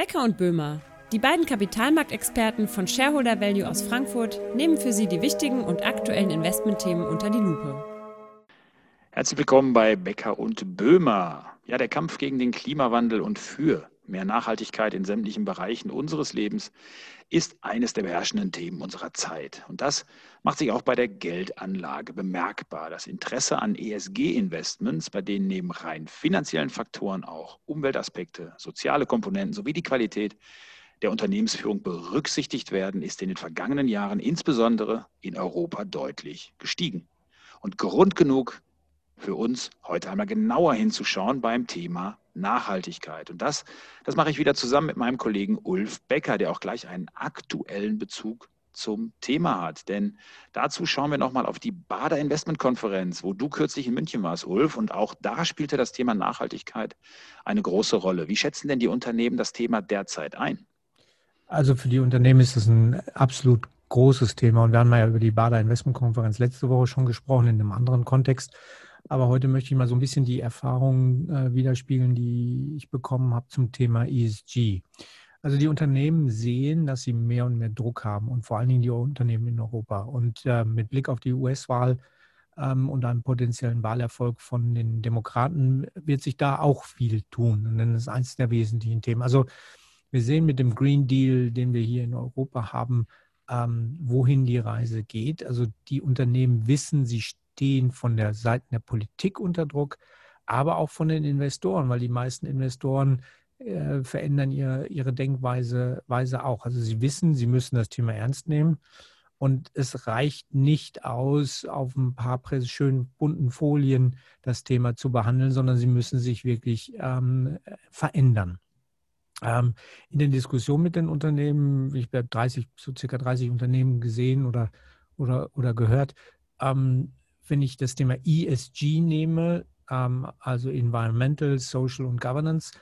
Becker und Böhmer, die beiden Kapitalmarktexperten von Shareholder Value aus Frankfurt, nehmen für Sie die wichtigen und aktuellen Investmentthemen unter die Lupe. Herzlich willkommen bei Becker und Böhmer. Ja, der Kampf gegen den Klimawandel und für mehr Nachhaltigkeit in sämtlichen Bereichen unseres Lebens ist eines der beherrschenden Themen unserer Zeit. Und das macht sich auch bei der Geldanlage bemerkbar. Das Interesse an ESG-Investments, bei denen neben rein finanziellen Faktoren auch Umweltaspekte, soziale Komponenten sowie die Qualität der Unternehmensführung berücksichtigt werden, ist in den vergangenen Jahren insbesondere in Europa deutlich gestiegen. Und Grund genug für uns heute einmal genauer hinzuschauen beim Thema Nachhaltigkeit. Und das, das mache ich wieder zusammen mit meinem Kollegen Ulf Becker, der auch gleich einen aktuellen Bezug zum Thema hat. Denn dazu schauen wir nochmal auf die Bader Investmentkonferenz, wo du kürzlich in München warst, Ulf. Und auch da spielte das Thema Nachhaltigkeit eine große Rolle. Wie schätzen denn die Unternehmen das Thema derzeit ein? Also für die Unternehmen ist das ein absolut großes Thema. Und wir haben ja über die Bader Investmentkonferenz letzte Woche schon gesprochen in einem anderen Kontext. Aber heute möchte ich mal so ein bisschen die Erfahrungen äh, widerspiegeln, die ich bekommen habe zum Thema ESG. Also die Unternehmen sehen, dass sie mehr und mehr Druck haben und vor allen Dingen die Unternehmen in Europa. Und äh, mit Blick auf die US-Wahl ähm, und einem potenziellen Wahlerfolg von den Demokraten wird sich da auch viel tun. Und das ist eines der wesentlichen Themen. Also wir sehen mit dem Green Deal, den wir hier in Europa haben, ähm, wohin die Reise geht. Also die Unternehmen wissen, sie stehen von der Seite der Politik unter Druck, aber auch von den Investoren, weil die meisten Investoren äh, verändern ihre, ihre Denkweise Weise auch. Also sie wissen, sie müssen das Thema ernst nehmen. Und es reicht nicht aus, auf ein paar schönen bunten Folien das Thema zu behandeln, sondern sie müssen sich wirklich ähm, verändern. Ähm, in den Diskussionen mit den Unternehmen, ich habe 30, so circa 30 Unternehmen gesehen oder, oder, oder gehört, ähm, wenn ich das Thema ESG nehme, ähm, also Environmental, Social und Governance,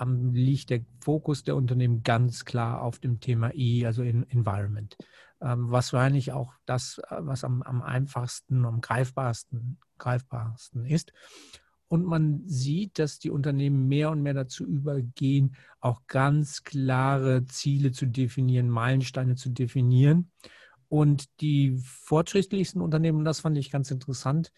ähm, liegt der Fokus der Unternehmen ganz klar auf dem Thema E, also in Environment. Ähm, was wahrscheinlich auch das, äh, was am, am einfachsten, am greifbarsten, greifbarsten ist. Und man sieht, dass die Unternehmen mehr und mehr dazu übergehen, auch ganz klare Ziele zu definieren, Meilensteine zu definieren und die fortschrittlichsten Unternehmen, das fand ich ganz interessant,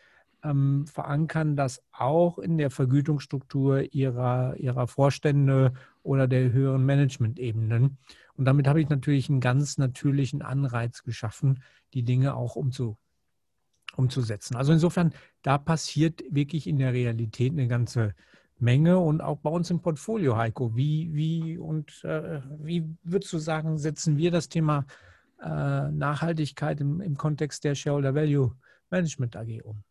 ähm, verankern das auch in der Vergütungsstruktur ihrer, ihrer Vorstände oder der höheren Management-Ebenen. Und damit habe ich natürlich einen ganz natürlichen Anreiz geschaffen, die Dinge auch umzu, umzusetzen. Also insofern, da passiert wirklich in der Realität eine ganze Menge und auch bei uns im Portfolio, Heiko. Wie, wie und äh, wie würdest du sagen, setzen wir das Thema äh, Nachhaltigkeit im, im Kontext der Shareholder Value Management AG um?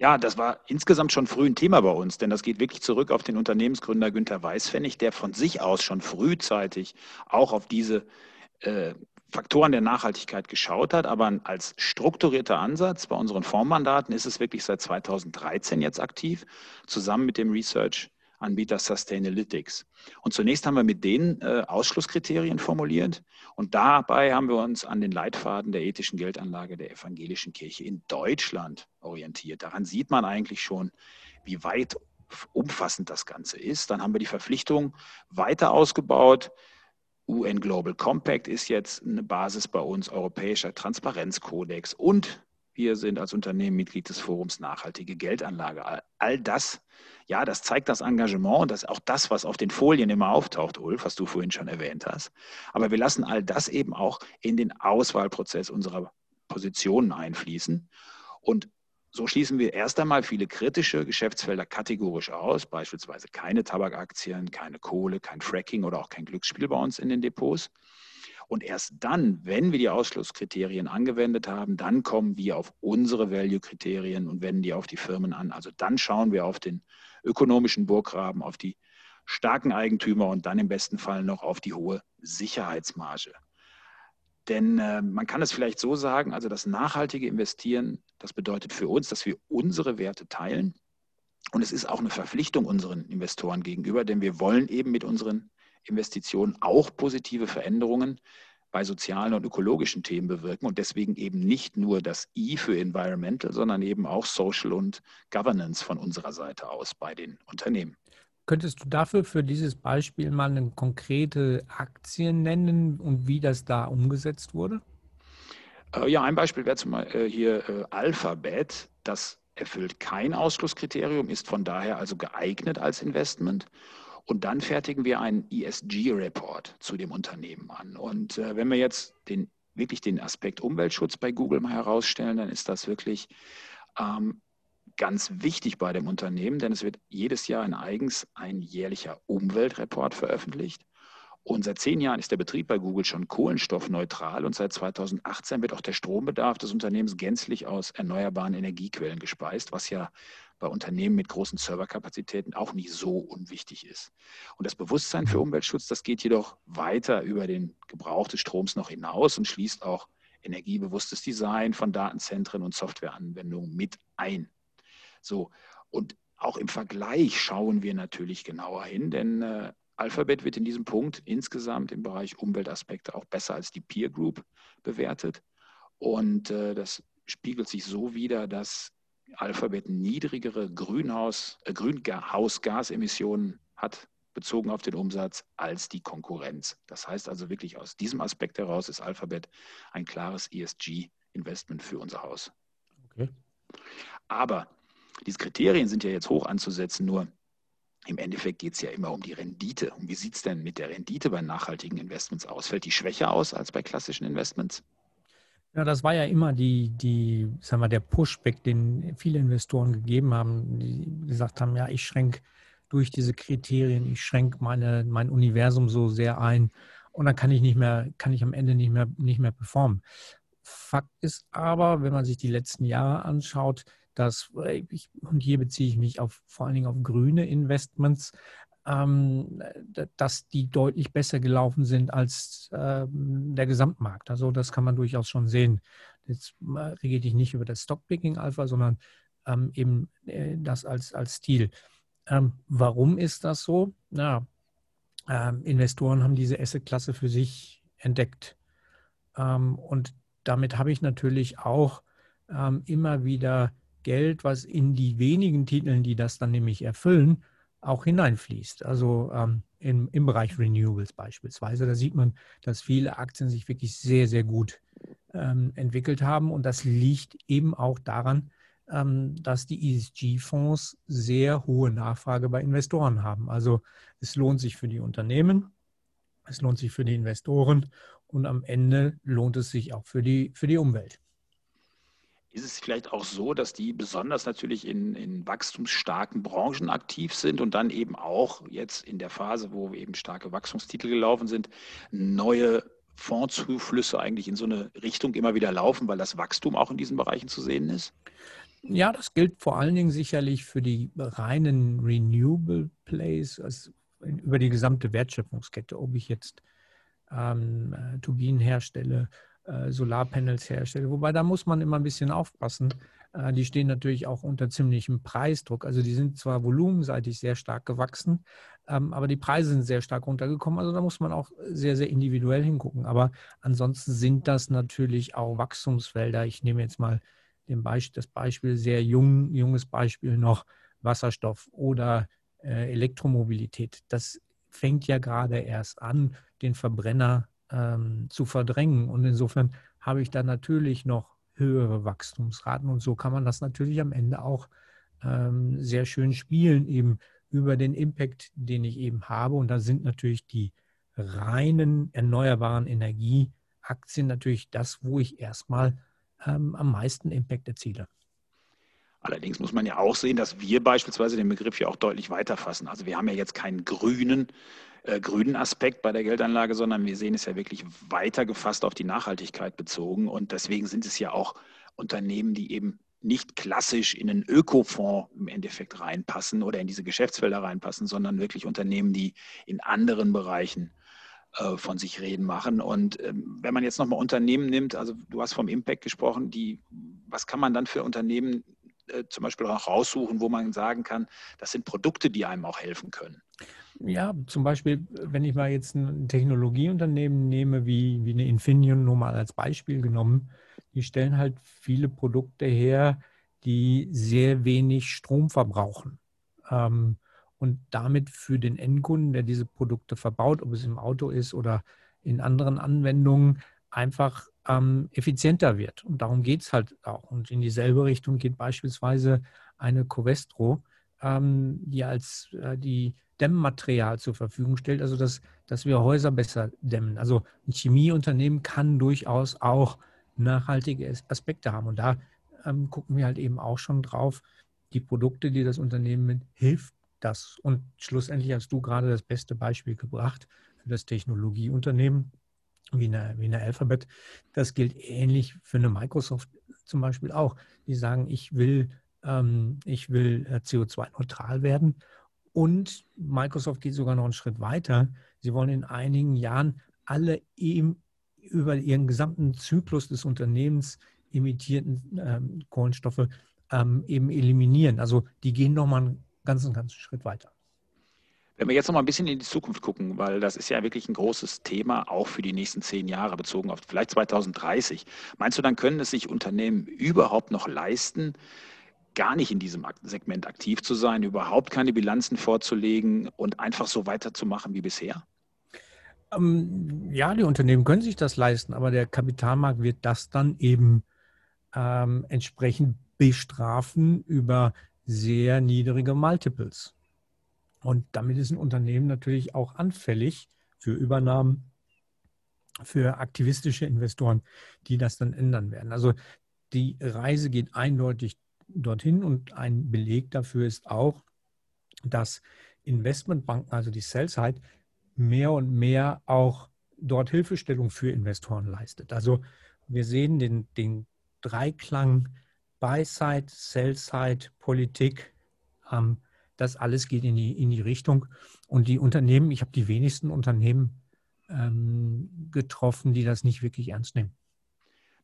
Ja, das war insgesamt schon früh ein Thema bei uns, denn das geht wirklich zurück auf den Unternehmensgründer Günther Weißpfennig, der von sich aus schon frühzeitig auch auf diese äh, Faktoren der Nachhaltigkeit geschaut hat. Aber als strukturierter Ansatz bei unseren Fondsmandaten ist es wirklich seit 2013 jetzt aktiv, zusammen mit dem Research Anbieter Sustainalytics. Und zunächst haben wir mit denen äh, Ausschlusskriterien formuliert und dabei haben wir uns an den Leitfaden der ethischen Geldanlage der evangelischen Kirche in Deutschland orientiert. Daran sieht man eigentlich schon, wie weit umfassend das Ganze ist. Dann haben wir die Verpflichtung weiter ausgebaut. UN Global Compact ist jetzt eine Basis bei uns, europäischer Transparenzkodex und wir sind als Unternehmen Mitglied des Forums Nachhaltige Geldanlage. All das, ja, das zeigt das Engagement und das auch das, was auf den Folien immer auftaucht, Ulf, was du vorhin schon erwähnt hast. Aber wir lassen all das eben auch in den Auswahlprozess unserer Positionen einfließen. Und so schließen wir erst einmal viele kritische Geschäftsfelder kategorisch aus, beispielsweise keine Tabakaktien, keine Kohle, kein Fracking oder auch kein Glücksspiel bei uns in den Depots. Und erst dann, wenn wir die Ausschlusskriterien angewendet haben, dann kommen wir auf unsere Value-Kriterien und wenden die auf die Firmen an. Also dann schauen wir auf den ökonomischen Burggraben, auf die starken Eigentümer und dann im besten Fall noch auf die hohe Sicherheitsmarge. Denn äh, man kann es vielleicht so sagen, also das nachhaltige Investieren, das bedeutet für uns, dass wir unsere Werte teilen. Und es ist auch eine Verpflichtung unseren Investoren gegenüber, denn wir wollen eben mit unseren Investitionen auch positive Veränderungen bei sozialen und ökologischen Themen bewirken und deswegen eben nicht nur das I für Environmental, sondern eben auch Social und Governance von unserer Seite aus bei den Unternehmen. Könntest du dafür für dieses Beispiel mal eine konkrete Aktie nennen und wie das da umgesetzt wurde? Äh, ja, ein Beispiel wäre zum Beispiel äh, hier äh, Alphabet. Das erfüllt kein Ausschlusskriterium, ist von daher also geeignet als Investment. Und dann fertigen wir einen ESG-Report zu dem Unternehmen an. Und äh, wenn wir jetzt den, wirklich den Aspekt Umweltschutz bei Google mal herausstellen, dann ist das wirklich ähm, ganz wichtig bei dem Unternehmen, denn es wird jedes Jahr in eigens ein jährlicher Umweltreport veröffentlicht. Und seit zehn Jahren ist der Betrieb bei Google schon kohlenstoffneutral und seit 2018 wird auch der Strombedarf des Unternehmens gänzlich aus erneuerbaren Energiequellen gespeist, was ja bei Unternehmen mit großen Serverkapazitäten auch nicht so unwichtig ist. Und das Bewusstsein für Umweltschutz, das geht jedoch weiter über den Gebrauch des Stroms noch hinaus und schließt auch energiebewusstes Design von Datenzentren und Softwareanwendungen mit ein. So, und auch im Vergleich schauen wir natürlich genauer hin, denn äh, Alphabet wird in diesem Punkt insgesamt im Bereich Umweltaspekte auch besser als die Peer Group bewertet. Und äh, das spiegelt sich so wider, dass Alphabet niedrigere Grünhaus, äh, Grünhausgasemissionen hat, bezogen auf den Umsatz, als die Konkurrenz. Das heißt also wirklich aus diesem Aspekt heraus ist Alphabet ein klares ESG-Investment für unser Haus. Okay. Aber diese Kriterien sind ja jetzt hoch anzusetzen, nur im Endeffekt geht es ja immer um die Rendite. Und wie sieht es denn mit der Rendite bei nachhaltigen Investments aus? Fällt die schwächer aus als bei klassischen Investments? Ja, das war ja immer die, die, sagen wir, der Pushback, den viele Investoren gegeben haben, die gesagt haben, ja, ich schränke durch diese Kriterien, ich schränke mein Universum so sehr ein und dann kann ich nicht mehr, kann ich am Ende nicht mehr, nicht mehr performen. Fakt ist aber, wenn man sich die letzten Jahre anschaut, dass, äh, ich, und hier beziehe ich mich auf, vor allen Dingen auf grüne Investments, ähm, dass die deutlich besser gelaufen sind als ähm, der Gesamtmarkt. Also das kann man durchaus schon sehen. Jetzt rede ich nicht über das Stockpicking Alpha, sondern ähm, eben äh, das als, als Stil. Ähm, warum ist das so? Na, ähm, Investoren haben diese Asset-Klasse für sich entdeckt. Ähm, und damit habe ich natürlich auch immer wieder Geld, was in die wenigen Titeln, die das dann nämlich erfüllen, auch hineinfließt. Also ähm, im, im Bereich Renewables beispielsweise. Da sieht man, dass viele Aktien sich wirklich sehr, sehr gut ähm, entwickelt haben. Und das liegt eben auch daran, ähm, dass die ESG-Fonds sehr hohe Nachfrage bei Investoren haben. Also es lohnt sich für die Unternehmen, es lohnt sich für die Investoren und am Ende lohnt es sich auch für die, für die Umwelt. Ist es vielleicht auch so, dass die besonders natürlich in, in wachstumsstarken Branchen aktiv sind und dann eben auch jetzt in der Phase, wo eben starke Wachstumstitel gelaufen sind, neue Fondszuflüsse eigentlich in so eine Richtung immer wieder laufen, weil das Wachstum auch in diesen Bereichen zu sehen ist? Ja, das gilt vor allen Dingen sicherlich für die reinen Renewable Plays, also über die gesamte Wertschöpfungskette, ob ich jetzt ähm, äh, Turbinen herstelle, äh, Solarpanels herstelle. Wobei da muss man immer ein bisschen aufpassen. Äh, die stehen natürlich auch unter ziemlichem Preisdruck. Also die sind zwar volumenseitig sehr stark gewachsen, ähm, aber die Preise sind sehr stark runtergekommen. Also da muss man auch sehr, sehr individuell hingucken. Aber ansonsten sind das natürlich auch Wachstumsfelder. Ich nehme jetzt mal Beispiel, das Beispiel sehr jung, junges Beispiel noch Wasserstoff oder äh, Elektromobilität. Das fängt ja gerade erst an, den Verbrenner ähm, zu verdrängen. Und insofern habe ich da natürlich noch höhere Wachstumsraten. Und so kann man das natürlich am Ende auch ähm, sehr schön spielen, eben über den Impact, den ich eben habe. Und da sind natürlich die reinen erneuerbaren Energieaktien natürlich das, wo ich erstmal ähm, am meisten Impact erziele. Allerdings muss man ja auch sehen, dass wir beispielsweise den Begriff ja auch deutlich weiter fassen. Also wir haben ja jetzt keinen grünen äh, grünen Aspekt bei der Geldanlage, sondern wir sehen es ja wirklich weiter gefasst auf die Nachhaltigkeit bezogen. Und deswegen sind es ja auch Unternehmen, die eben nicht klassisch in einen Ökofonds im Endeffekt reinpassen oder in diese Geschäftsfelder reinpassen, sondern wirklich Unternehmen, die in anderen Bereichen äh, von sich reden machen. Und ähm, wenn man jetzt nochmal Unternehmen nimmt, also du hast vom Impact gesprochen, die, was kann man dann für Unternehmen äh, zum Beispiel auch raussuchen, wo man sagen kann, das sind Produkte, die einem auch helfen können? Ja, zum Beispiel, wenn ich mal jetzt ein Technologieunternehmen nehme, wie, wie eine Infineon, nur mal als Beispiel genommen, die stellen halt viele Produkte her, die sehr wenig Strom verbrauchen. Ähm, und damit für den Endkunden, der diese Produkte verbaut, ob es im Auto ist oder in anderen Anwendungen, einfach ähm, effizienter wird. Und darum geht es halt auch. Und in dieselbe Richtung geht beispielsweise eine Covestro, ähm, die als äh, die Dämmmaterial zur Verfügung stellt, also dass, dass wir Häuser besser dämmen. Also ein Chemieunternehmen kann durchaus auch nachhaltige Aspekte haben. Und da ähm, gucken wir halt eben auch schon drauf, die Produkte, die das Unternehmen mit, hilft das. Und schlussendlich hast du gerade das beste Beispiel gebracht für das Technologieunternehmen wie eine, wie eine Alphabet. Das gilt ähnlich für eine Microsoft zum Beispiel auch. Die sagen, ich will, ähm, will äh, CO2-neutral werden. Und Microsoft geht sogar noch einen Schritt weiter. Sie wollen in einigen Jahren alle eben über ihren gesamten Zyklus des Unternehmens emittierten ähm, Kohlenstoffe ähm, eben eliminieren. Also die gehen nochmal einen ganzen, ganzen Schritt weiter. Wenn wir jetzt noch mal ein bisschen in die Zukunft gucken, weil das ist ja wirklich ein großes Thema, auch für die nächsten zehn Jahre bezogen auf vielleicht 2030. Meinst du, dann können es sich Unternehmen überhaupt noch leisten, gar nicht in diesem Segment aktiv zu sein, überhaupt keine Bilanzen vorzulegen und einfach so weiterzumachen wie bisher? Ähm, ja, die Unternehmen können sich das leisten, aber der Kapitalmarkt wird das dann eben ähm, entsprechend bestrafen über sehr niedrige Multiples. Und damit ist ein Unternehmen natürlich auch anfällig für Übernahmen, für aktivistische Investoren, die das dann ändern werden. Also die Reise geht eindeutig dorthin und ein Beleg dafür ist auch, dass Investmentbanken, also die Sell-Side, mehr und mehr auch dort Hilfestellung für Investoren leistet. Also wir sehen den, den Dreiklang Buy-Side, Sell-Side, Politik. Ähm, das alles geht in die, in die Richtung. Und die Unternehmen, ich habe die wenigsten Unternehmen ähm, getroffen, die das nicht wirklich ernst nehmen.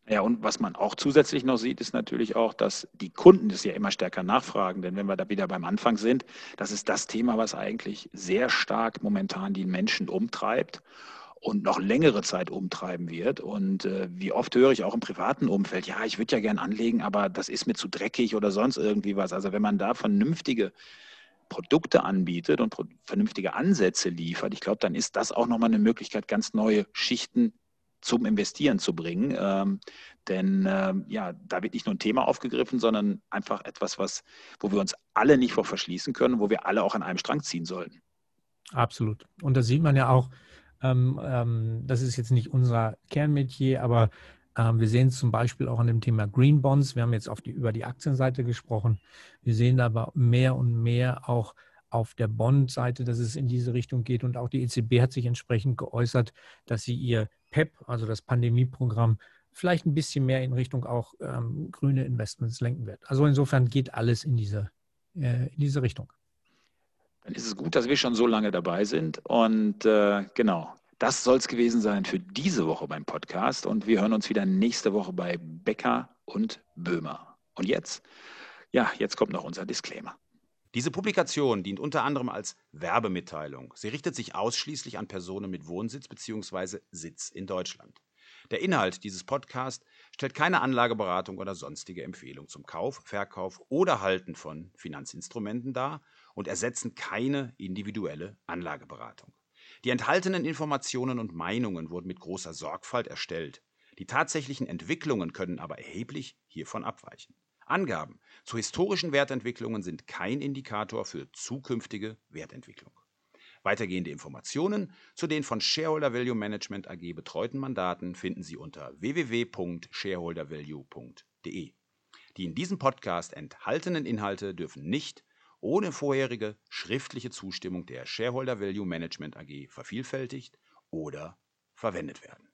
Ja, und was man auch zusätzlich noch sieht, ist natürlich auch, dass die Kunden das ja immer stärker nachfragen. Denn wenn wir da wieder beim Anfang sind, das ist das Thema, was eigentlich sehr stark momentan die Menschen umtreibt und noch längere Zeit umtreiben wird. Und äh, wie oft höre ich auch im privaten Umfeld, ja, ich würde ja gern anlegen, aber das ist mir zu dreckig oder sonst irgendwie was. Also wenn man da vernünftige Produkte anbietet und vernünftige Ansätze liefert, ich glaube, dann ist das auch nochmal eine Möglichkeit, ganz neue Schichten zum Investieren zu bringen. Ähm, denn ähm, ja, da wird nicht nur ein Thema aufgegriffen, sondern einfach etwas, was, wo wir uns alle nicht vor verschließen können, wo wir alle auch an einem Strang ziehen sollten. Absolut. Und da sieht man ja auch, ähm, ähm das ist jetzt nicht unser Kernmetier, aber wir sehen es zum Beispiel auch an dem Thema Green Bonds. Wir haben jetzt die, über die Aktienseite gesprochen. Wir sehen aber mehr und mehr auch auf der Bond-Seite, dass es in diese Richtung geht. Und auch die EZB hat sich entsprechend geäußert, dass sie ihr PEP, also das Pandemieprogramm, vielleicht ein bisschen mehr in Richtung auch ähm, grüne Investments lenken wird. Also insofern geht alles in diese, äh, in diese Richtung. Dann ist es gut, dass wir schon so lange dabei sind. Und äh, genau, das soll es gewesen sein für diese Woche beim Podcast. Und wir hören uns wieder nächste Woche bei Becker und Böhmer. Und jetzt, ja, jetzt kommt noch unser Disclaimer. Diese Publikation dient unter anderem als Werbemitteilung. Sie richtet sich ausschließlich an Personen mit Wohnsitz bzw. Sitz in Deutschland. Der Inhalt dieses Podcasts stellt keine Anlageberatung oder sonstige Empfehlung zum Kauf, Verkauf oder Halten von Finanzinstrumenten dar und ersetzen keine individuelle Anlageberatung. Die enthaltenen Informationen und Meinungen wurden mit großer Sorgfalt erstellt. Die tatsächlichen Entwicklungen können aber erheblich hiervon abweichen. Angaben zu historischen Wertentwicklungen sind kein Indikator für zukünftige Wertentwicklung. Weitergehende Informationen zu den von Shareholder Value Management AG betreuten Mandaten finden Sie unter www.shareholdervalue.de. Die in diesem Podcast enthaltenen Inhalte dürfen nicht ohne vorherige schriftliche Zustimmung der Shareholder Value Management AG vervielfältigt oder verwendet werden.